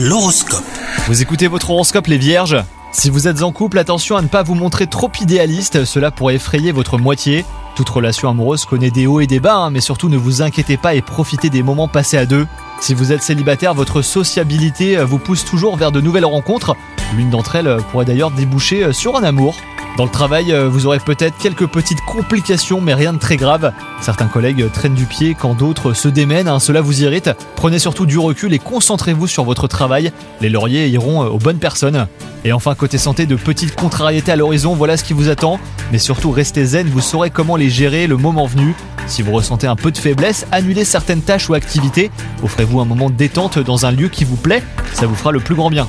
L'horoscope. Vous écoutez votre horoscope les vierges? Si vous êtes en couple, attention à ne pas vous montrer trop idéaliste, cela pourrait effrayer votre moitié. Toute relation amoureuse connaît des hauts et des bas, hein, mais surtout ne vous inquiétez pas et profitez des moments passés à deux. Si vous êtes célibataire, votre sociabilité vous pousse toujours vers de nouvelles rencontres. L'une d'entre elles pourrait d'ailleurs déboucher sur un amour. Dans le travail, vous aurez peut-être quelques petites complications, mais rien de très grave. Certains collègues traînent du pied quand d'autres se démènent, hein, cela vous irrite. Prenez surtout du recul et concentrez-vous sur votre travail. Les lauriers iront aux bonnes personnes. Et enfin, côté santé, de petites contrariétés à l'horizon, voilà ce qui vous attend. Mais surtout, restez zen, vous saurez comment les gérer le moment venu. Si vous ressentez un peu de faiblesse, annulez certaines tâches ou activités. Offrez-vous un moment de détente dans un lieu qui vous plaît, ça vous fera le plus grand bien.